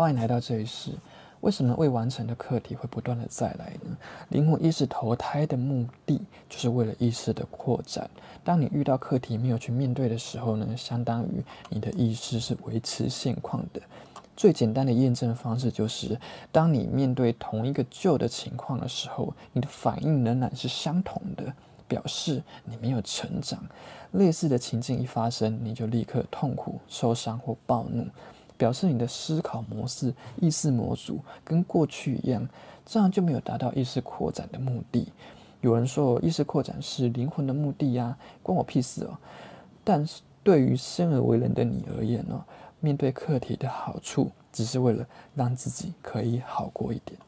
欢迎来到这一世。为什么未完成的课题会不断的再来呢？灵魂意识投胎的目的，就是为了意识的扩展。当你遇到课题没有去面对的时候呢，相当于你的意识是维持现况的。最简单的验证方式就是，当你面对同一个旧的情况的时候，你的反应仍然是相同的，表示你没有成长。类似的情境一发生，你就立刻痛苦、受伤或暴怒，表示你的思考模式、意识模组跟过去一样，这样就没有达到意识扩展的目的。有人说，意识扩展是灵魂的目的呀，关我屁事哦。但是对于生而为人的你而言呢？面对课题的好处，只是为了让自己可以好过一点。